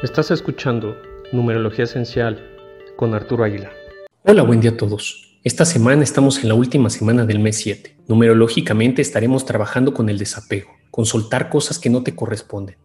Estás escuchando Numerología Esencial con Arturo Águila. Hola, buen día a todos. Esta semana estamos en la última semana del mes 7. Numerológicamente estaremos trabajando con el desapego, con soltar cosas que no te corresponden,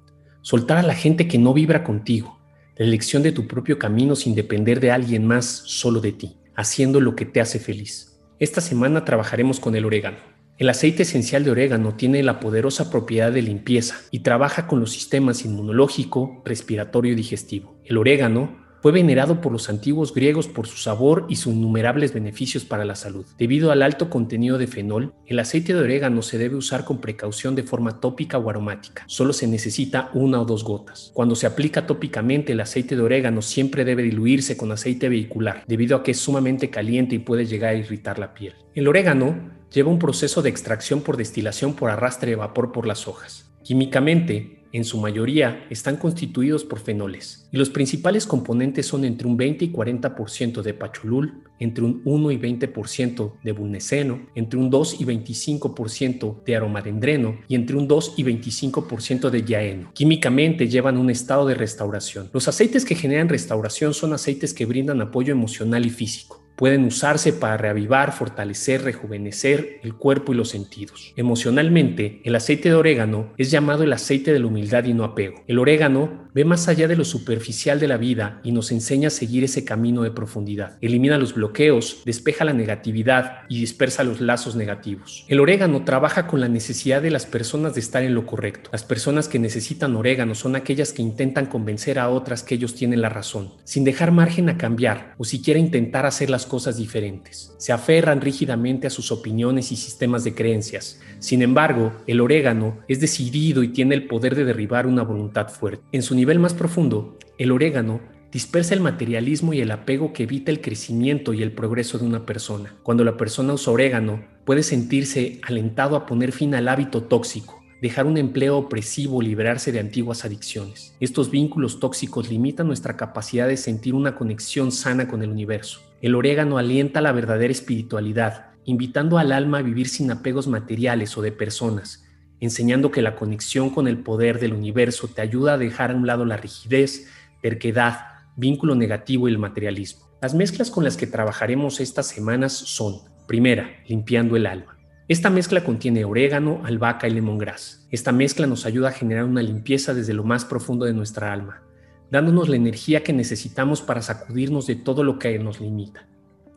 soltar a la gente que no vibra contigo, la elección de tu propio camino sin depender de alguien más, solo de ti, haciendo lo que te hace feliz. Esta semana trabajaremos con el orégano. El aceite esencial de orégano tiene la poderosa propiedad de limpieza y trabaja con los sistemas inmunológico, respiratorio y digestivo. El orégano fue venerado por los antiguos griegos por su sabor y sus innumerables beneficios para la salud. Debido al alto contenido de fenol, el aceite de orégano se debe usar con precaución de forma tópica o aromática. Solo se necesita una o dos gotas. Cuando se aplica tópicamente, el aceite de orégano siempre debe diluirse con aceite vehicular, debido a que es sumamente caliente y puede llegar a irritar la piel. El orégano lleva un proceso de extracción por destilación por arrastre de vapor por las hojas. Químicamente, en su mayoría, están constituidos por fenoles, y los principales componentes son entre un 20 y 40% de pacholul, entre un 1 y 20% de bulneceno, entre un 2 y 25% de aromadendreno y entre un 2 y 25% de yaeno. Químicamente llevan un estado de restauración. Los aceites que generan restauración son aceites que brindan apoyo emocional y físico pueden usarse para reavivar, fortalecer, rejuvenecer el cuerpo y los sentidos. Emocionalmente, el aceite de orégano es llamado el aceite de la humildad y no apego. El orégano ve más allá de lo superficial de la vida y nos enseña a seguir ese camino de profundidad. Elimina los bloqueos, despeja la negatividad y dispersa los lazos negativos. El orégano trabaja con la necesidad de las personas de estar en lo correcto. Las personas que necesitan orégano son aquellas que intentan convencer a otras que ellos tienen la razón, sin dejar margen a cambiar o siquiera intentar hacer cosas diferentes. Se aferran rígidamente a sus opiniones y sistemas de creencias. Sin embargo, el orégano es decidido y tiene el poder de derribar una voluntad fuerte. En su nivel más profundo, el orégano dispersa el materialismo y el apego que evita el crecimiento y el progreso de una persona. Cuando la persona usa orégano, puede sentirse alentado a poner fin al hábito tóxico, dejar un empleo opresivo, liberarse de antiguas adicciones. Estos vínculos tóxicos limitan nuestra capacidad de sentir una conexión sana con el universo. El orégano alienta la verdadera espiritualidad, invitando al alma a vivir sin apegos materiales o de personas, enseñando que la conexión con el poder del universo te ayuda a dejar a un lado la rigidez, terquedad, vínculo negativo y el materialismo. Las mezclas con las que trabajaremos estas semanas son, primera, limpiando el alma. Esta mezcla contiene orégano, albahaca y lemongrass. Esta mezcla nos ayuda a generar una limpieza desde lo más profundo de nuestra alma, dándonos la energía que necesitamos para sacudirnos de todo lo que nos limita.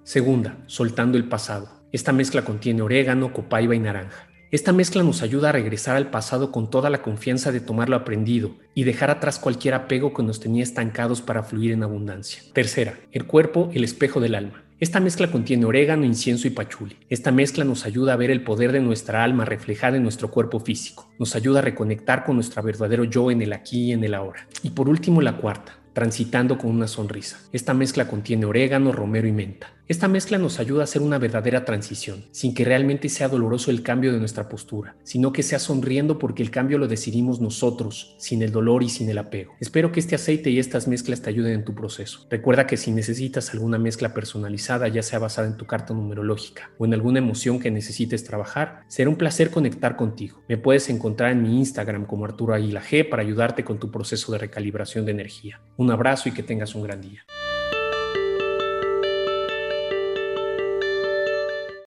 Segunda, soltando el pasado. Esta mezcla contiene orégano, copaiba y naranja. Esta mezcla nos ayuda a regresar al pasado con toda la confianza de tomar lo aprendido y dejar atrás cualquier apego que nos tenía estancados para fluir en abundancia. Tercera, el cuerpo, el espejo del alma. Esta mezcla contiene orégano, incienso y pachuli. Esta mezcla nos ayuda a ver el poder de nuestra alma reflejada en nuestro cuerpo físico. Nos ayuda a reconectar con nuestro verdadero yo en el aquí y en el ahora. Y por último, la cuarta, transitando con una sonrisa. Esta mezcla contiene orégano, romero y menta. Esta mezcla nos ayuda a hacer una verdadera transición, sin que realmente sea doloroso el cambio de nuestra postura, sino que sea sonriendo porque el cambio lo decidimos nosotros, sin el dolor y sin el apego. Espero que este aceite y estas mezclas te ayuden en tu proceso. Recuerda que si necesitas alguna mezcla personalizada, ya sea basada en tu carta numerológica o en alguna emoción que necesites trabajar, será un placer conectar contigo. Me puedes encontrar en mi Instagram como Arturo Aguila G para ayudarte con tu proceso de recalibración de energía. Un abrazo y que tengas un gran día.